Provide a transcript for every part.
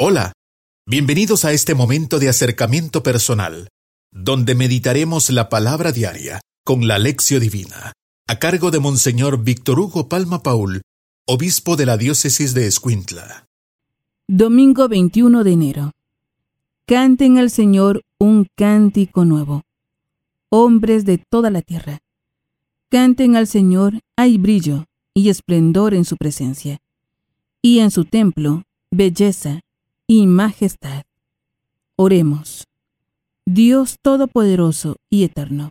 Hola, bienvenidos a este momento de acercamiento personal, donde meditaremos la palabra diaria con la lección divina, a cargo de Monseñor Víctor Hugo Palma Paul, obispo de la diócesis de Escuintla. Domingo 21 de enero. Canten al Señor un cántico nuevo. Hombres de toda la tierra. Canten al Señor, hay brillo y esplendor en su presencia. Y en su templo, belleza y majestad. Oremos. Dios Todopoderoso y Eterno,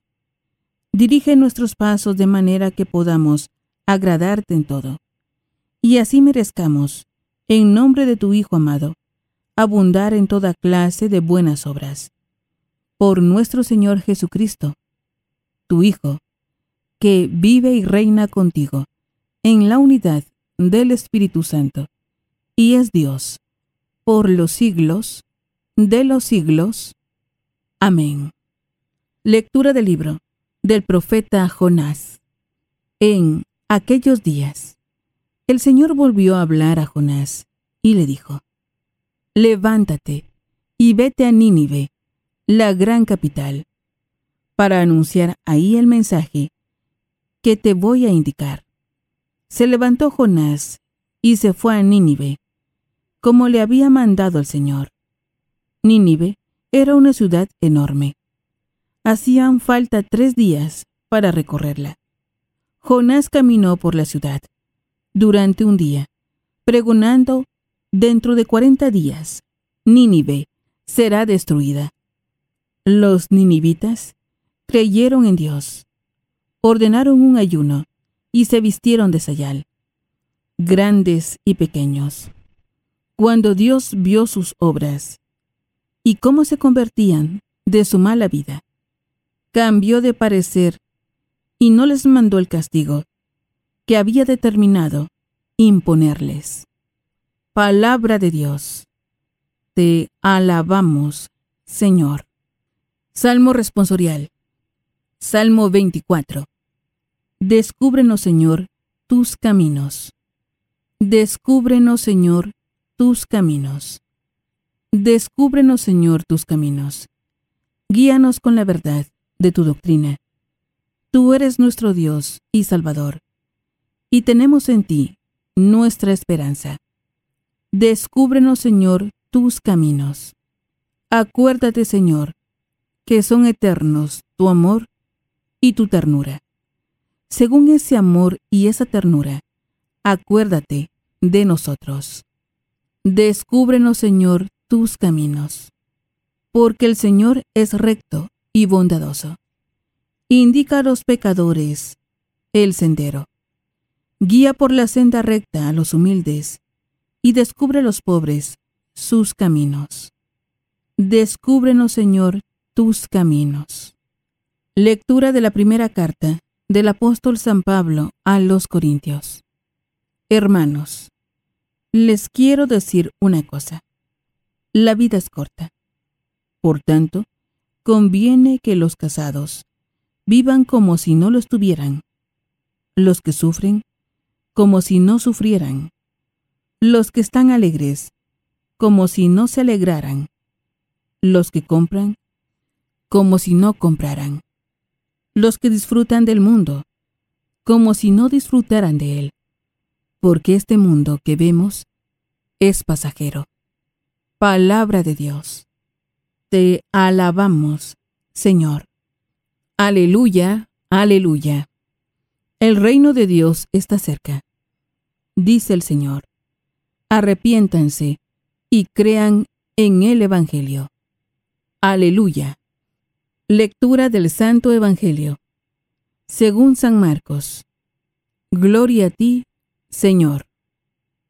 dirige nuestros pasos de manera que podamos agradarte en todo, y así merezcamos, en nombre de tu Hijo amado, abundar en toda clase de buenas obras. Por nuestro Señor Jesucristo, tu Hijo, que vive y reina contigo, en la unidad del Espíritu Santo, y es Dios por los siglos de los siglos. Amén. Lectura del libro del profeta Jonás. En aquellos días, el Señor volvió a hablar a Jonás y le dijo, Levántate y vete a Nínive, la gran capital, para anunciar ahí el mensaje que te voy a indicar. Se levantó Jonás y se fue a Nínive como le había mandado el Señor. Nínive era una ciudad enorme. Hacían falta tres días para recorrerla. Jonás caminó por la ciudad durante un día, pregonando, dentro de cuarenta días, Nínive será destruida. Los ninivitas creyeron en Dios, ordenaron un ayuno y se vistieron de sayal, grandes y pequeños. Cuando Dios vio sus obras y cómo se convertían de su mala vida, cambió de parecer y no les mandó el castigo que había determinado imponerles. Palabra de Dios. Te alabamos, Señor. Salmo responsorial. Salmo 24. Descúbrenos, Señor, tus caminos. Descúbrenos, Señor, tus caminos. Descúbrenos, Señor, tus caminos. Guíanos con la verdad de tu doctrina. Tú eres nuestro Dios y Salvador, y tenemos en ti nuestra esperanza. Descúbrenos, Señor, tus caminos. Acuérdate, Señor, que son eternos tu amor y tu ternura. Según ese amor y esa ternura, acuérdate de nosotros. Descúbrenos, Señor, tus caminos, porque el Señor es recto y bondadoso. Indica a los pecadores el sendero. Guía por la senda recta a los humildes y descubre a los pobres sus caminos. Descúbrenos, Señor, tus caminos. Lectura de la primera carta del apóstol San Pablo a los Corintios. Hermanos, les quiero decir una cosa. La vida es corta. Por tanto, conviene que los casados vivan como si no lo estuvieran, los que sufren como si no sufrieran, los que están alegres como si no se alegraran, los que compran como si no compraran, los que disfrutan del mundo como si no disfrutaran de él porque este mundo que vemos es pasajero. Palabra de Dios. Te alabamos, Señor. Aleluya, aleluya. El reino de Dios está cerca. Dice el Señor. Arrepiéntanse y crean en el Evangelio. Aleluya. Lectura del Santo Evangelio. Según San Marcos. Gloria a ti, Señor,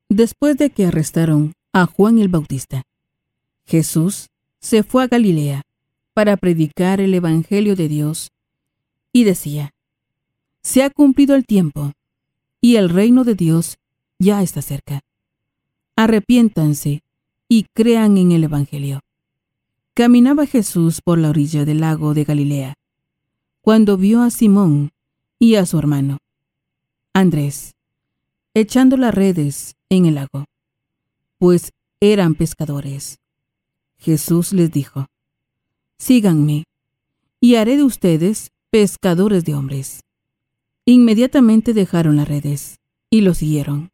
después de que arrestaron a Juan el Bautista, Jesús se fue a Galilea para predicar el Evangelio de Dios y decía, Se ha cumplido el tiempo y el reino de Dios ya está cerca. Arrepiéntanse y crean en el Evangelio. Caminaba Jesús por la orilla del lago de Galilea, cuando vio a Simón y a su hermano, Andrés, echando las redes en el lago, pues eran pescadores. Jesús les dijo, Síganme, y haré de ustedes pescadores de hombres. Inmediatamente dejaron las redes y lo siguieron.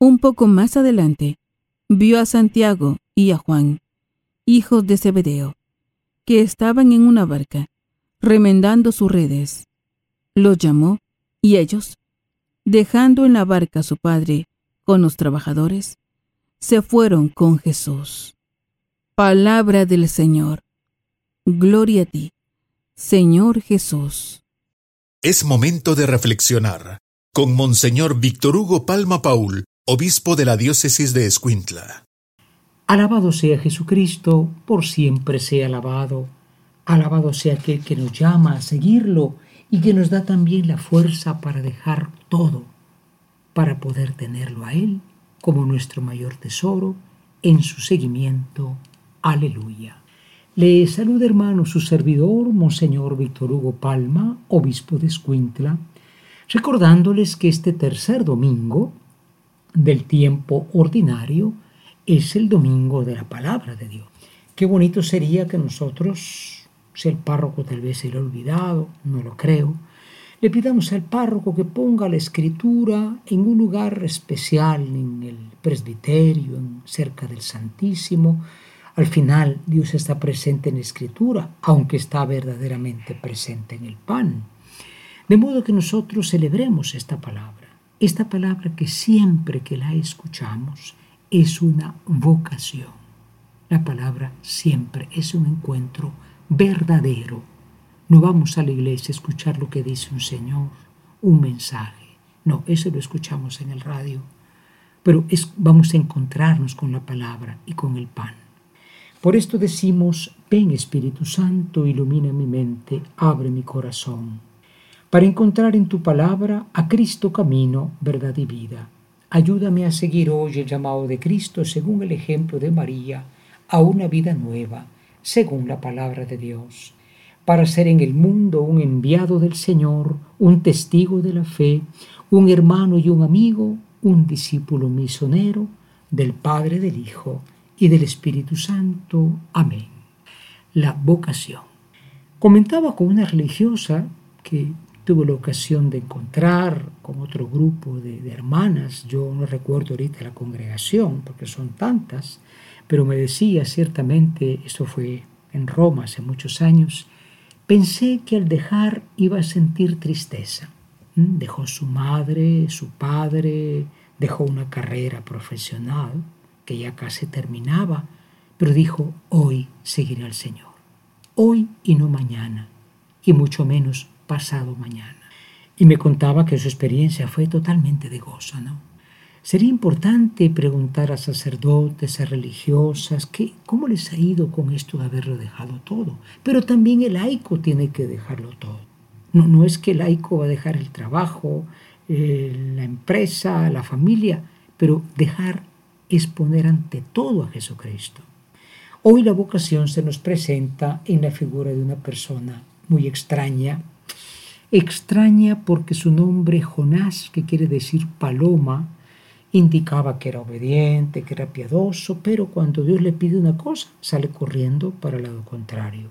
Un poco más adelante, vio a Santiago y a Juan, hijos de Zebedeo, que estaban en una barca, remendando sus redes. Los llamó y ellos, dejando en la barca a su padre con los trabajadores, se fueron con Jesús. Palabra del Señor. Gloria a ti, Señor Jesús. Es momento de reflexionar con Monseñor Víctor Hugo Palma Paul, obispo de la diócesis de Escuintla. Alabado sea Jesucristo, por siempre sea alabado. Alabado sea aquel que nos llama a seguirlo y que nos da también la fuerza para dejar todo, para poder tenerlo a Él como nuestro mayor tesoro en su seguimiento. Aleluya. Le saluda hermano su servidor, Monseñor Víctor Hugo Palma, obispo de Escuintla, recordándoles que este tercer domingo del tiempo ordinario es el domingo de la palabra de Dios. Qué bonito sería que nosotros, si el párroco tal vez se lo ha olvidado, no lo creo, le pidamos al párroco que ponga la escritura en un lugar especial, en el presbiterio, en, cerca del Santísimo, al final, Dios está presente en la escritura, aunque está verdaderamente presente en el pan. De modo que nosotros celebremos esta palabra, esta palabra que siempre que la escuchamos es una vocación. La palabra siempre es un encuentro verdadero. No vamos a la iglesia a escuchar lo que dice un Señor, un mensaje. No, eso lo escuchamos en el radio. Pero vamos a encontrarnos con la palabra y con el pan. Por esto decimos, ven Espíritu Santo, ilumina mi mente, abre mi corazón, para encontrar en tu palabra a Cristo camino, verdad y vida. Ayúdame a seguir hoy el llamado de Cristo según el ejemplo de María, a una vida nueva, según la palabra de Dios, para ser en el mundo un enviado del Señor, un testigo de la fe, un hermano y un amigo, un discípulo misionero del Padre del Hijo y del Espíritu Santo. Amén. La vocación. Comentaba con una religiosa que tuve la ocasión de encontrar con otro grupo de, de, hermanas, yo no recuerdo ahorita la congregación porque son tantas, pero me decía ciertamente, esto fue en Roma hace muchos años, pensé que al dejar iba a sentir tristeza. ¿Mm? Dejó su madre, su padre, dejó una carrera profesional, que ya casi terminaba, pero dijo, hoy seguiré al Señor. Hoy y no mañana, y mucho menos pasado mañana. Y me contaba que su experiencia fue totalmente de gozo, ¿no? Sería importante preguntar a sacerdotes, a religiosas, que, cómo les ha ido con esto de haberlo dejado todo. Pero también el laico tiene que dejarlo todo. No, no es que el laico va a dejar el trabajo, la empresa, la familia, pero dejar es poner ante todo a Jesucristo. Hoy la vocación se nos presenta en la figura de una persona muy extraña, extraña porque su nombre Jonás, que quiere decir paloma, indicaba que era obediente, que era piadoso, pero cuando Dios le pide una cosa, sale corriendo para el lado contrario.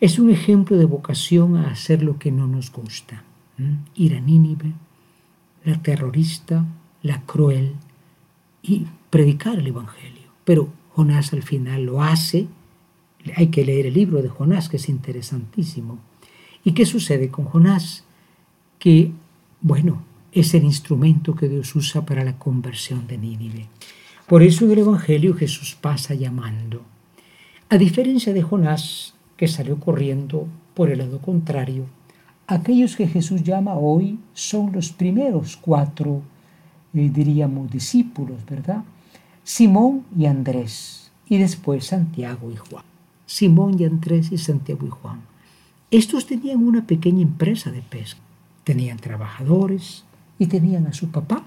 Es un ejemplo de vocación a hacer lo que no nos gusta. Ir a Nínive, la terrorista, la cruel, y predicar el Evangelio. Pero Jonás al final lo hace. Hay que leer el libro de Jonás, que es interesantísimo. ¿Y qué sucede con Jonás? Que, bueno, es el instrumento que Dios usa para la conversión de Nínive. Por eso en el Evangelio Jesús pasa llamando. A diferencia de Jonás, que salió corriendo por el lado contrario, aquellos que Jesús llama hoy son los primeros cuatro, eh, diríamos, discípulos, ¿verdad? Simón y Andrés, y después Santiago y Juan. Simón y Andrés y Santiago y Juan. Estos tenían una pequeña empresa de pesca. Tenían trabajadores y tenían a su papá.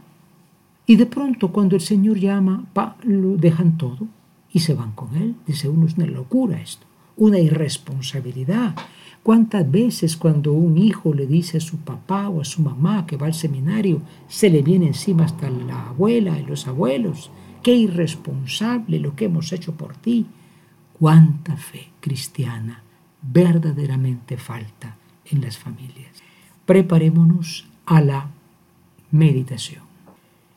Y de pronto cuando el Señor llama, lo dejan todo y se van con él. Dice uno, es una locura esto, una irresponsabilidad. ¿Cuántas veces cuando un hijo le dice a su papá o a su mamá que va al seminario, se le viene encima hasta la abuela y los abuelos? qué irresponsable lo que hemos hecho por ti. Cuánta fe cristiana verdaderamente falta en las familias. Preparémonos a la meditación.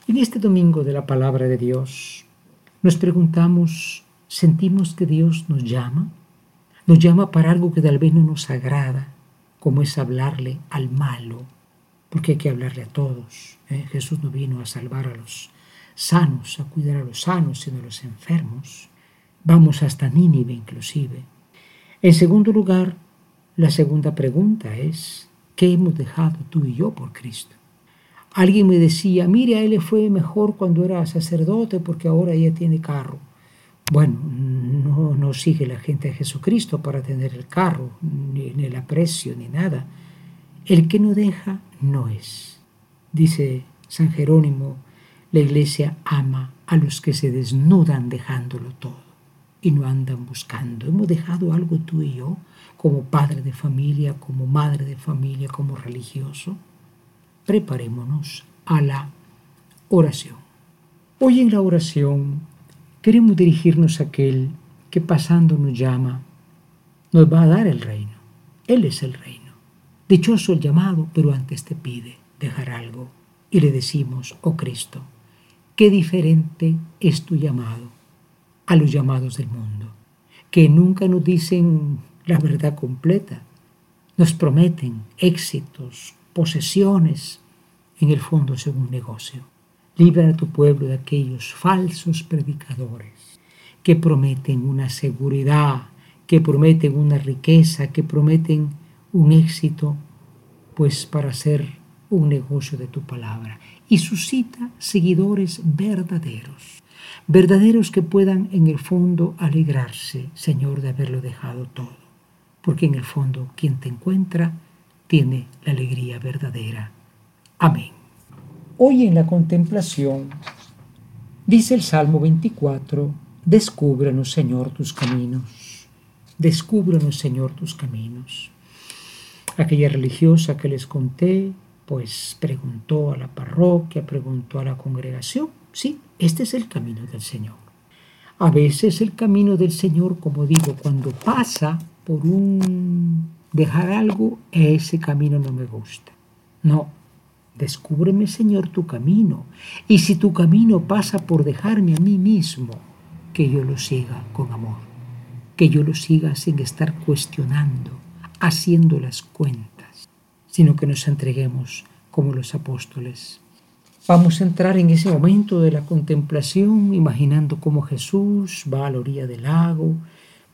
En este domingo de la palabra de Dios nos preguntamos, ¿sentimos que Dios nos llama? Nos llama para algo que tal vez no nos agrada, como es hablarle al malo, porque hay que hablarle a todos. ¿eh? Jesús no vino a salvar a los sanos, a cuidar a los sanos, sino a los enfermos. Vamos hasta Nínive inclusive. En segundo lugar, la segunda pregunta es, ¿qué hemos dejado tú y yo por Cristo? Alguien me decía, mire, a él fue mejor cuando era sacerdote porque ahora ya tiene carro. Bueno, no, no sigue la gente de Jesucristo para tener el carro, ni, ni el aprecio, ni nada. El que no deja, no es. Dice San Jerónimo, la iglesia ama a los que se desnudan dejándolo todo y no andan buscando. Hemos dejado algo tú y yo como padre de familia, como madre de familia, como religioso. Preparémonos a la oración. Hoy en la oración queremos dirigirnos a aquel que pasando nos llama, nos va a dar el reino. Él es el reino. Dichoso el llamado, pero antes te pide dejar algo. Y le decimos, oh Cristo, qué diferente es tu llamado a los llamados del mundo, que nunca nos dicen la verdad completa, nos prometen éxitos, posesiones, en el fondo es un negocio. Libra a tu pueblo de aquellos falsos predicadores que prometen una seguridad, que prometen una riqueza, que prometen un éxito, pues para hacer un negocio de tu palabra. Y suscita seguidores verdaderos verdaderos que puedan en el fondo alegrarse, Señor, de haberlo dejado todo, porque en el fondo quien te encuentra tiene la alegría verdadera. Amén. Hoy en la contemplación dice el Salmo 24, descúbranos, Señor, tus caminos, descúbranos, Señor, tus caminos. Aquella religiosa que les conté, pues preguntó a la parroquia, preguntó a la congregación, Sí, este es el camino del Señor. A veces el camino del Señor, como digo, cuando pasa por un dejar algo, ese camino no me gusta. No, descúbreme, Señor, tu camino. Y si tu camino pasa por dejarme a mí mismo, que yo lo siga con amor, que yo lo siga sin estar cuestionando, haciendo las cuentas, sino que nos entreguemos como los apóstoles Vamos a entrar en ese momento de la contemplación, imaginando cómo Jesús va a la orilla del lago,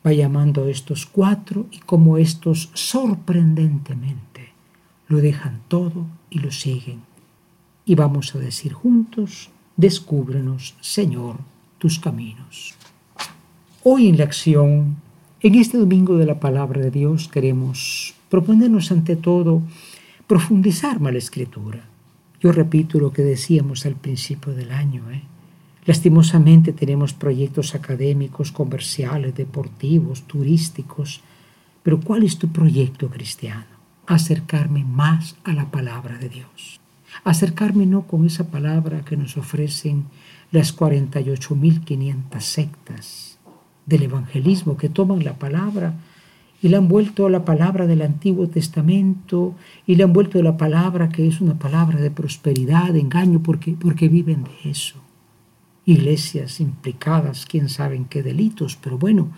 va llamando a estos cuatro y cómo estos sorprendentemente lo dejan todo y lo siguen. Y vamos a decir juntos, descúbrenos, Señor, tus caminos. Hoy en la acción, en este domingo de la palabra de Dios, queremos proponernos ante todo profundizar más la escritura yo repito lo que decíamos al principio del año. ¿eh? Lastimosamente tenemos proyectos académicos, comerciales, deportivos, turísticos, pero ¿cuál es tu proyecto cristiano? Acercarme más a la palabra de Dios. Acercarme no con esa palabra que nos ofrecen las 48.500 sectas del evangelismo que toman la palabra y le han vuelto la palabra del Antiguo Testamento y le han vuelto la palabra que es una palabra de prosperidad, de engaño, porque, porque viven de eso. Iglesias implicadas, quién sabe en qué delitos, pero bueno,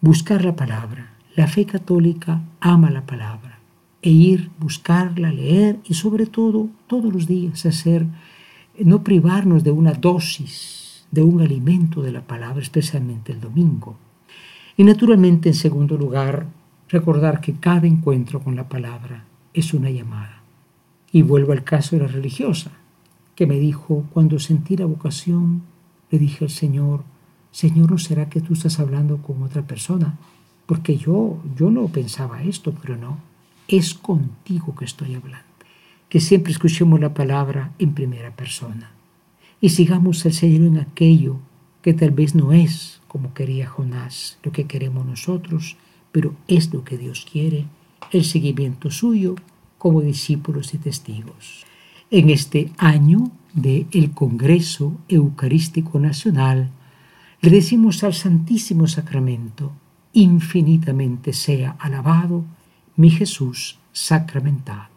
buscar la palabra. La fe católica ama la palabra e ir, buscarla, leer y sobre todo todos los días hacer, no privarnos de una dosis, de un alimento de la palabra, especialmente el domingo y naturalmente, en segundo lugar, recordar que cada encuentro con la palabra es una llamada. Y vuelvo al caso de la religiosa, que me dijo, cuando sentí la vocación, le dije al Señor, Señor, ¿no será que tú estás hablando con otra persona? Porque yo, yo no pensaba esto, pero no, es contigo que estoy hablando. Que siempre escuchemos la palabra en primera persona y sigamos al Señor en aquello que tal vez no es como quería Jonás, lo que queremos nosotros, pero es lo que Dios quiere, el seguimiento suyo como discípulos y testigos. En este año del el Congreso Eucarístico Nacional, le decimos al Santísimo Sacramento, infinitamente sea alabado mi Jesús sacramentado.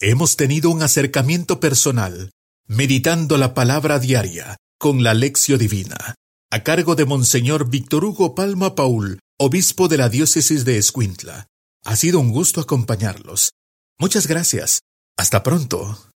Hemos tenido un acercamiento personal, meditando la palabra diaria con la lección divina, a cargo de Monseñor Víctor Hugo Palma Paul, obispo de la diócesis de Escuintla. Ha sido un gusto acompañarlos. Muchas gracias. Hasta pronto.